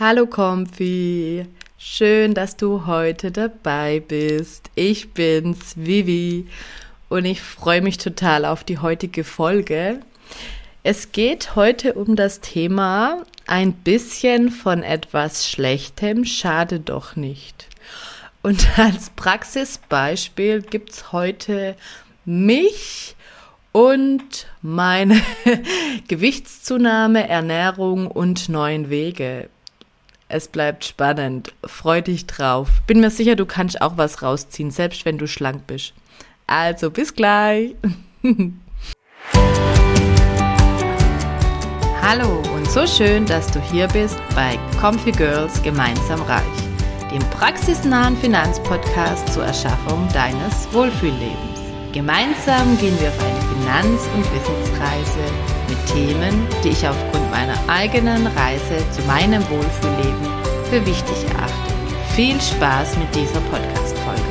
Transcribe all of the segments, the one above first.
Hallo Comfy, schön, dass du heute dabei bist. Ich bin's, Vivi, und ich freue mich total auf die heutige Folge. Es geht heute um das Thema ein bisschen von etwas Schlechtem, schade doch nicht. Und als Praxisbeispiel gibt's heute mich und meine Gewichtszunahme, Ernährung und neuen Wege. Es bleibt spannend. Freu dich drauf. Bin mir sicher, du kannst auch was rausziehen, selbst wenn du schlank bist. Also bis gleich. Hallo und so schön, dass du hier bist bei Comfy Girls Gemeinsam Reich, dem praxisnahen Finanzpodcast zur Erschaffung deines Wohlfühllebens. Gemeinsam gehen wir auf eine Finanz- und Wissensreise mit Themen, die ich aufgrund meiner eigenen Reise zu meinem Wohlfühlleben für wichtig erachte. Viel Spaß mit dieser Podcast-Folge.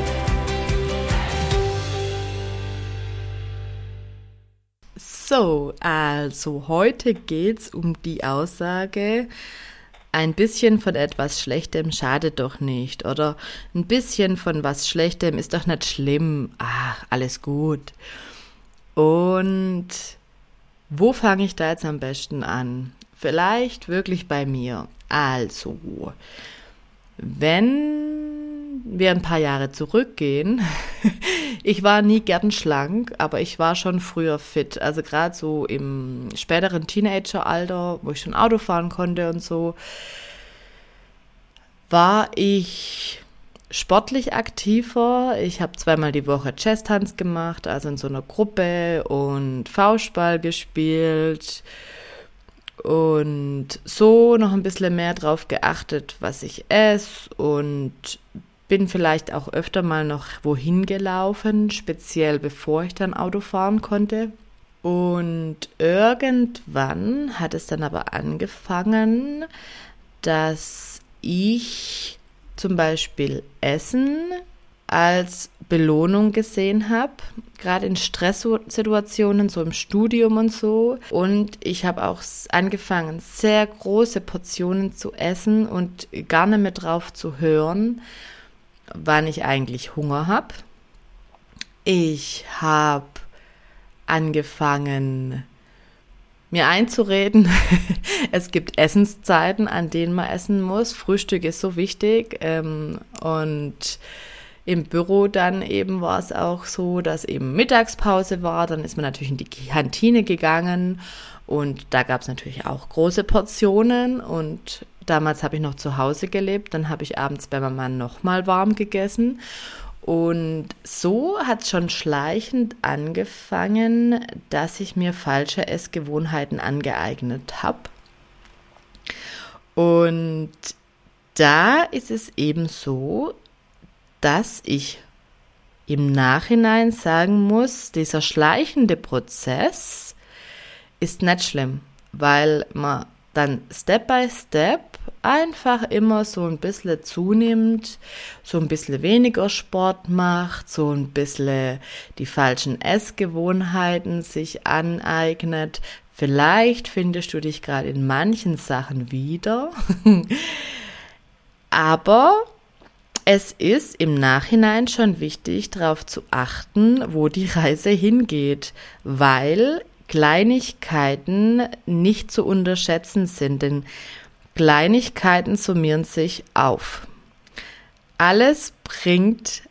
So, also heute geht es um die Aussage, ein bisschen von etwas Schlechtem schadet doch nicht. Oder ein bisschen von was Schlechtem ist doch nicht schlimm. Ach, alles gut. Und wo fange ich da jetzt am besten an? Vielleicht wirklich bei mir. Also, wenn wir ein paar Jahre zurückgehen, ich war nie gern schlank, aber ich war schon früher fit. Also gerade so im späteren Teenageralter, wo ich schon Auto fahren konnte und so, war ich sportlich aktiver. Ich habe zweimal die Woche Chess-Tanz gemacht, also in so einer Gruppe und Faustball gespielt und so noch ein bisschen mehr drauf geachtet, was ich esse und bin vielleicht auch öfter mal noch wohin gelaufen, speziell bevor ich dann Auto fahren konnte. Und irgendwann hat es dann aber angefangen, dass ich zum Beispiel Essen als Belohnung gesehen habe, gerade in Stresssituationen, so im Studium und so. Und ich habe auch angefangen, sehr große Portionen zu essen und gar nicht mehr drauf zu hören, wann ich eigentlich Hunger habe. Ich habe angefangen, mir einzureden, es gibt Essenszeiten, an denen man essen muss. Frühstück ist so wichtig. Ähm, und im Büro dann eben war es auch so, dass eben Mittagspause war. Dann ist man natürlich in die Kantine gegangen und da gab es natürlich auch große Portionen. Und damals habe ich noch zu Hause gelebt. Dann habe ich abends bei meinem Mann nochmal warm gegessen. Und so hat es schon schleichend angefangen, dass ich mir falsche Essgewohnheiten angeeignet habe. Und da ist es eben so, dass ich im Nachhinein sagen muss, dieser schleichende Prozess ist nicht schlimm, weil man dann Step by Step einfach immer so ein bisschen zunimmt, so ein bisschen weniger Sport macht, so ein bisschen die falschen Essgewohnheiten sich aneignet. Vielleicht findest du dich gerade in manchen Sachen wieder, aber es ist im Nachhinein schon wichtig, darauf zu achten, wo die Reise hingeht, weil Kleinigkeiten nicht zu unterschätzen sind, denn Kleinigkeiten summieren sich auf. Alles bringt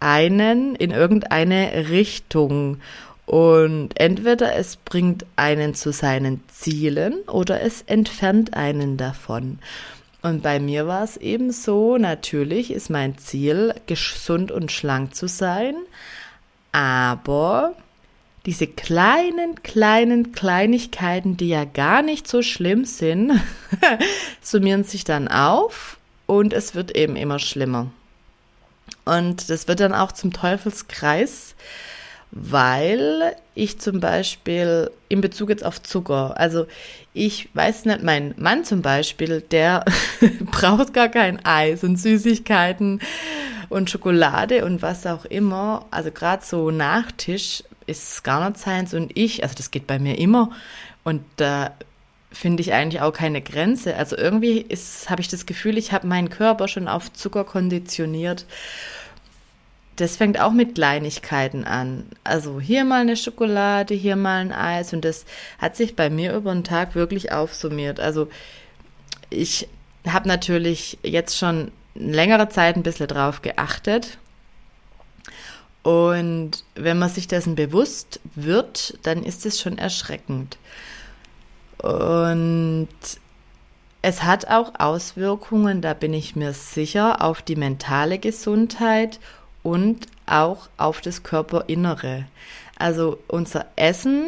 einen in irgendeine Richtung und entweder es bringt einen zu seinen Zielen oder es entfernt einen davon. Und bei mir war es eben so, natürlich ist mein Ziel, gesund und schlank zu sein, aber diese kleinen, kleinen Kleinigkeiten, die ja gar nicht so schlimm sind, summieren sich dann auf und es wird eben immer schlimmer. Und das wird dann auch zum Teufelskreis, weil ich zum Beispiel in Bezug jetzt auf Zucker, also ich weiß nicht, mein Mann zum Beispiel, der braucht gar kein Eis und Süßigkeiten und Schokolade und was auch immer. Also gerade so Nachtisch ist gar nicht seins und ich, also das geht bei mir immer und da finde ich eigentlich auch keine Grenze. Also irgendwie habe ich das Gefühl, ich habe meinen Körper schon auf Zucker konditioniert. Das fängt auch mit Kleinigkeiten an. Also hier mal eine Schokolade, hier mal ein Eis und das hat sich bei mir über den Tag wirklich aufsummiert. Also ich habe natürlich jetzt schon längere Zeit ein bisschen drauf geachtet. Und wenn man sich dessen bewusst wird, dann ist es schon erschreckend. Und es hat auch Auswirkungen, da bin ich mir sicher, auf die mentale Gesundheit und auch auf das Körperinnere. Also unser Essen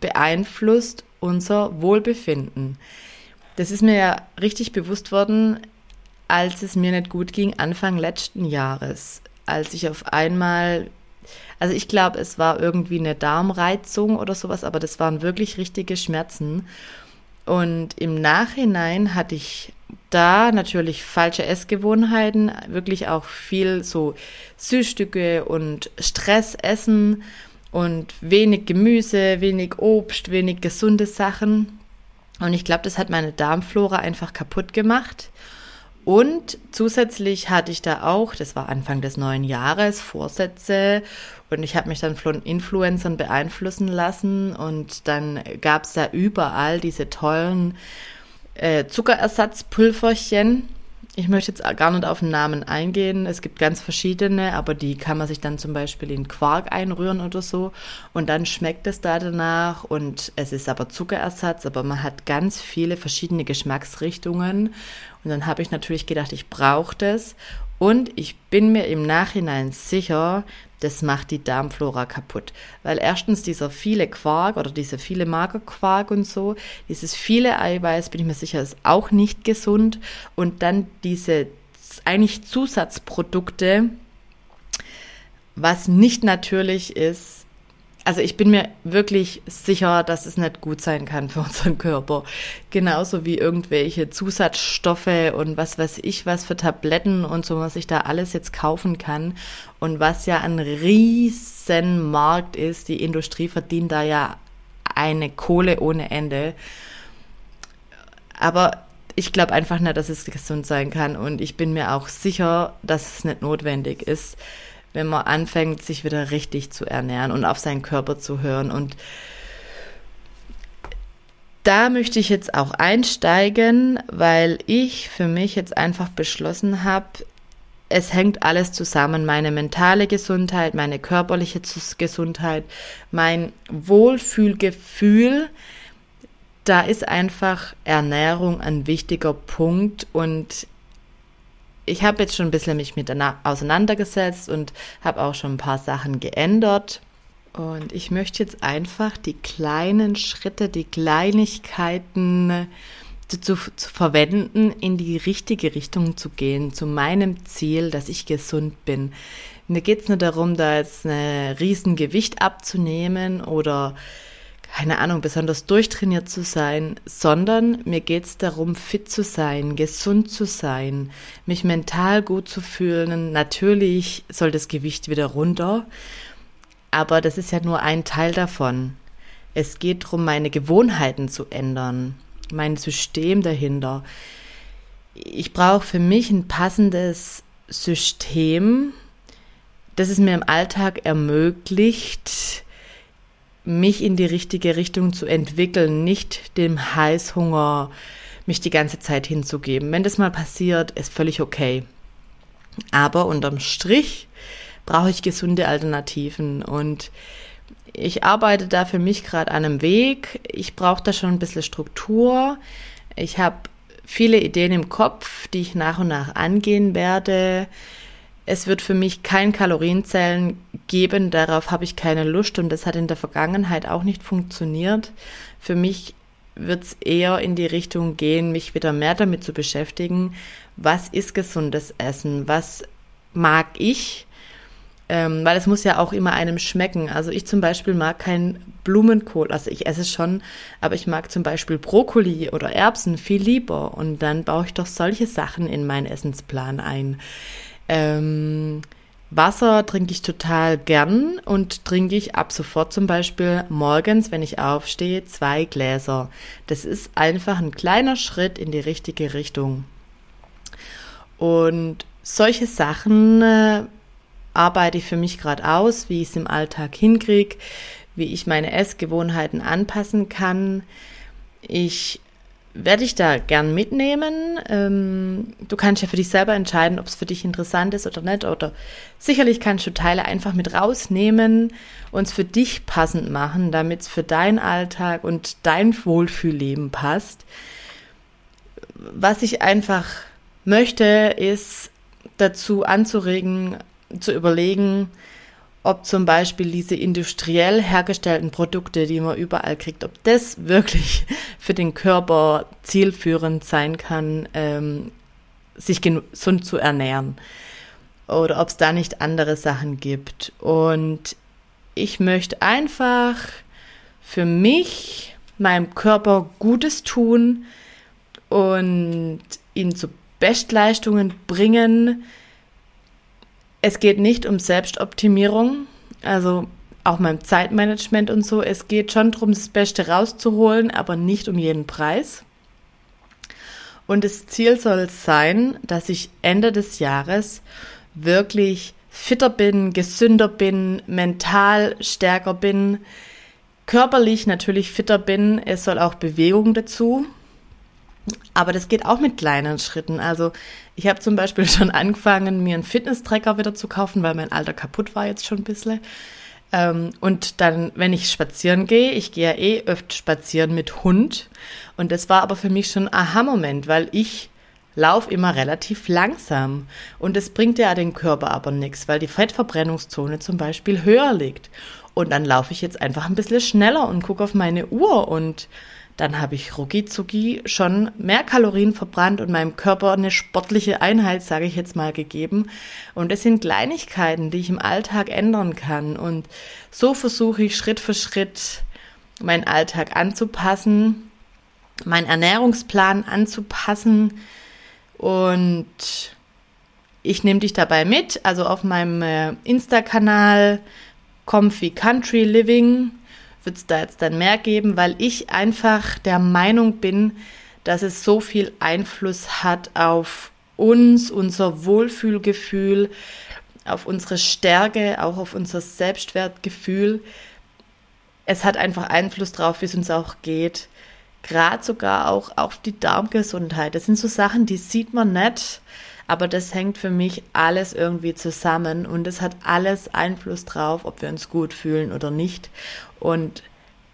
beeinflusst unser Wohlbefinden. Das ist mir ja richtig bewusst worden, als es mir nicht gut ging, Anfang letzten Jahres, als ich auf einmal also ich glaube, es war irgendwie eine Darmreizung oder sowas, aber das waren wirklich richtige Schmerzen. Und im Nachhinein hatte ich da natürlich falsche Essgewohnheiten, wirklich auch viel so Süßstücke und Stress essen und wenig Gemüse, wenig Obst, wenig gesunde Sachen. Und ich glaube, das hat meine Darmflora einfach kaputt gemacht. Und zusätzlich hatte ich da auch, das war Anfang des neuen Jahres, Vorsätze und ich habe mich dann von Influencern beeinflussen lassen und dann gab es da überall diese tollen äh, Zuckerersatzpulverchen. Ich möchte jetzt gar nicht auf den Namen eingehen. Es gibt ganz verschiedene, aber die kann man sich dann zum Beispiel in Quark einrühren oder so. Und dann schmeckt es da danach und es ist aber Zuckerersatz, aber man hat ganz viele verschiedene Geschmacksrichtungen. Und dann habe ich natürlich gedacht, ich brauche das. Und ich bin mir im Nachhinein sicher, das macht die Darmflora kaputt. Weil erstens dieser viele Quark oder diese viele Magerquark und so, dieses viele Eiweiß, bin ich mir sicher, ist auch nicht gesund. Und dann diese eigentlich Zusatzprodukte, was nicht natürlich ist, also ich bin mir wirklich sicher, dass es nicht gut sein kann für unseren Körper. Genauso wie irgendwelche Zusatzstoffe und was weiß ich, was für Tabletten und so, was ich da alles jetzt kaufen kann. Und was ja ein riesen Markt ist. Die Industrie verdient da ja eine Kohle ohne Ende. Aber ich glaube einfach nicht, dass es gesund sein kann. Und ich bin mir auch sicher, dass es nicht notwendig ist wenn man anfängt, sich wieder richtig zu ernähren und auf seinen Körper zu hören. Und da möchte ich jetzt auch einsteigen, weil ich für mich jetzt einfach beschlossen habe, es hängt alles zusammen. Meine mentale Gesundheit, meine körperliche Gesundheit, mein Wohlfühlgefühl. Da ist einfach Ernährung ein wichtiger Punkt und ich habe jetzt schon ein bisschen mich mit auseinandergesetzt und habe auch schon ein paar Sachen geändert. Und ich möchte jetzt einfach die kleinen Schritte, die Kleinigkeiten zu, zu, zu, verwenden, in die richtige Richtung zu gehen, zu meinem Ziel, dass ich gesund bin. Mir geht es nur darum, da jetzt ein Riesengewicht abzunehmen oder keine Ahnung, besonders durchtrainiert zu sein, sondern mir geht es darum, fit zu sein, gesund zu sein, mich mental gut zu fühlen. Natürlich soll das Gewicht wieder runter, aber das ist ja nur ein Teil davon. Es geht darum, meine Gewohnheiten zu ändern, mein System dahinter. Ich brauche für mich ein passendes System, das es mir im Alltag ermöglicht, mich in die richtige Richtung zu entwickeln, nicht dem Heißhunger mich die ganze Zeit hinzugeben. Wenn das mal passiert, ist völlig okay. Aber unterm Strich brauche ich gesunde Alternativen und ich arbeite da für mich gerade an einem Weg. Ich brauche da schon ein bisschen Struktur. Ich habe viele Ideen im Kopf, die ich nach und nach angehen werde. Es wird für mich kein Kalorienzellen geben, darauf habe ich keine Lust und das hat in der Vergangenheit auch nicht funktioniert. Für mich wird es eher in die Richtung gehen, mich wieder mehr damit zu beschäftigen, was ist gesundes Essen, was mag ich, ähm, weil es muss ja auch immer einem schmecken. Also ich zum Beispiel mag kein Blumenkohl, also ich esse es schon, aber ich mag zum Beispiel Brokkoli oder Erbsen viel lieber und dann baue ich doch solche Sachen in meinen Essensplan ein. Ähm, Wasser trinke ich total gern und trinke ich ab sofort zum Beispiel morgens, wenn ich aufstehe, zwei Gläser. Das ist einfach ein kleiner Schritt in die richtige Richtung. Und solche Sachen äh, arbeite ich für mich gerade aus, wie ich es im Alltag hinkriege, wie ich meine Essgewohnheiten anpassen kann. Ich werde ich da gern mitnehmen. Ähm, du kannst ja für dich selber entscheiden, ob es für dich interessant ist oder nicht. Oder sicherlich kannst du Teile einfach mit rausnehmen und es für dich passend machen, damit es für deinen Alltag und dein Wohlfühlleben passt. Was ich einfach möchte, ist dazu anzuregen, zu überlegen, ob zum Beispiel diese industriell hergestellten Produkte, die man überall kriegt, ob das wirklich für den Körper zielführend sein kann, ähm, sich gesund zu ernähren. Oder ob es da nicht andere Sachen gibt. Und ich möchte einfach für mich, meinem Körper Gutes tun und ihn zu Bestleistungen bringen, es geht nicht um Selbstoptimierung, also auch meinem Zeitmanagement und so. Es geht schon darum, das Beste rauszuholen, aber nicht um jeden Preis. Und das Ziel soll sein, dass ich Ende des Jahres wirklich fitter bin, gesünder bin, mental stärker bin, körperlich natürlich fitter bin. Es soll auch Bewegung dazu. Aber das geht auch mit kleinen Schritten. Also ich habe zum Beispiel schon angefangen, mir einen Fitness-Tracker wieder zu kaufen, weil mein alter kaputt war jetzt schon ein bisschen. Ähm, und dann, wenn ich spazieren gehe, ich gehe ja eh öfter spazieren mit Hund. Und das war aber für mich schon ein Aha-Moment, weil ich laufe immer relativ langsam. Und das bringt ja den Körper aber nichts, weil die Fettverbrennungszone zum Beispiel höher liegt. Und dann laufe ich jetzt einfach ein bisschen schneller und gucke auf meine Uhr und dann habe ich rucki schon mehr Kalorien verbrannt und meinem Körper eine sportliche Einheit, sage ich jetzt mal, gegeben. Und es sind Kleinigkeiten, die ich im Alltag ändern kann. Und so versuche ich Schritt für Schritt meinen Alltag anzupassen, meinen Ernährungsplan anzupassen. Und ich nehme dich dabei mit, also auf meinem äh, Insta-Kanal Comfy Country Living wird es da jetzt dann mehr geben, weil ich einfach der Meinung bin, dass es so viel Einfluss hat auf uns, unser Wohlfühlgefühl, auf unsere Stärke, auch auf unser Selbstwertgefühl. Es hat einfach Einfluss drauf, wie es uns auch geht. Gerade sogar auch auf die Darmgesundheit. Das sind so Sachen, die sieht man nicht, aber das hängt für mich alles irgendwie zusammen und es hat alles Einfluss drauf, ob wir uns gut fühlen oder nicht. Und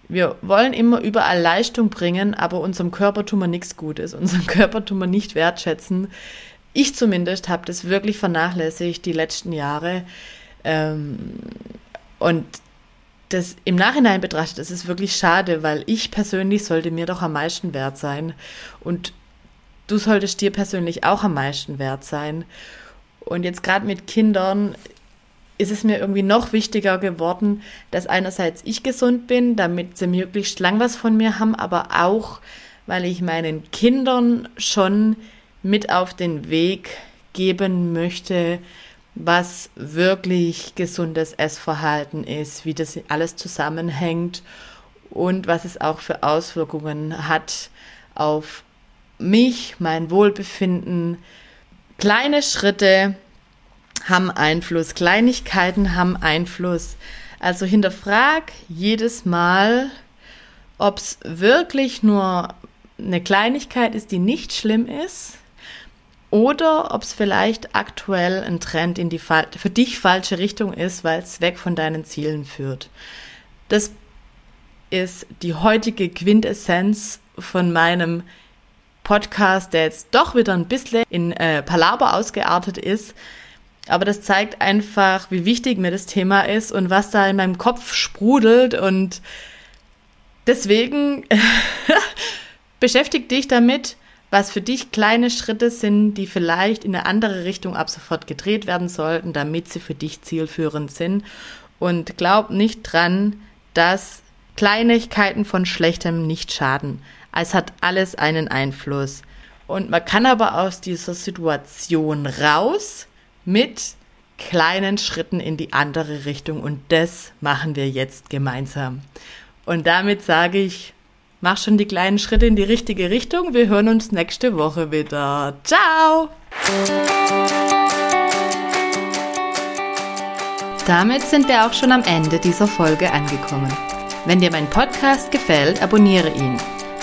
wir wollen immer überall Leistung bringen, aber unserem Körper tun wir nichts Gutes. Unserem Körper tun wir nicht wertschätzen. Ich zumindest habe das wirklich vernachlässigt die letzten Jahre. Ähm, und das im Nachhinein betrachtet, das ist wirklich schade, weil ich persönlich sollte mir doch am meisten wert sein. Und du solltest dir persönlich auch am meisten wert sein. Und jetzt gerade mit Kindern ist es mir irgendwie noch wichtiger geworden, dass einerseits ich gesund bin, damit sie möglichst lang was von mir haben, aber auch, weil ich meinen Kindern schon mit auf den Weg geben möchte, was wirklich gesundes Essverhalten ist, wie das alles zusammenhängt und was es auch für Auswirkungen hat auf mich, mein Wohlbefinden. Kleine Schritte haben Einfluss, Kleinigkeiten haben Einfluss. Also hinterfrag jedes Mal, ob es wirklich nur eine Kleinigkeit ist, die nicht schlimm ist, oder ob es vielleicht aktuell ein Trend in die für dich falsche Richtung ist, weil es weg von deinen Zielen führt. Das ist die heutige Quintessenz von meinem Podcast, der jetzt doch wieder ein bisschen in äh, Palaber ausgeartet ist. Aber das zeigt einfach, wie wichtig mir das Thema ist und was da in meinem Kopf sprudelt. Und deswegen beschäftige dich damit, was für dich kleine Schritte sind, die vielleicht in eine andere Richtung ab sofort gedreht werden sollten, damit sie für dich zielführend sind. Und glaub nicht dran, dass Kleinigkeiten von Schlechtem nicht schaden. Es hat alles einen Einfluss. Und man kann aber aus dieser Situation raus mit kleinen Schritten in die andere Richtung und das machen wir jetzt gemeinsam. Und damit sage ich, mach schon die kleinen Schritte in die richtige Richtung. Wir hören uns nächste Woche wieder. Ciao! Damit sind wir auch schon am Ende dieser Folge angekommen. Wenn dir mein Podcast gefällt, abonniere ihn.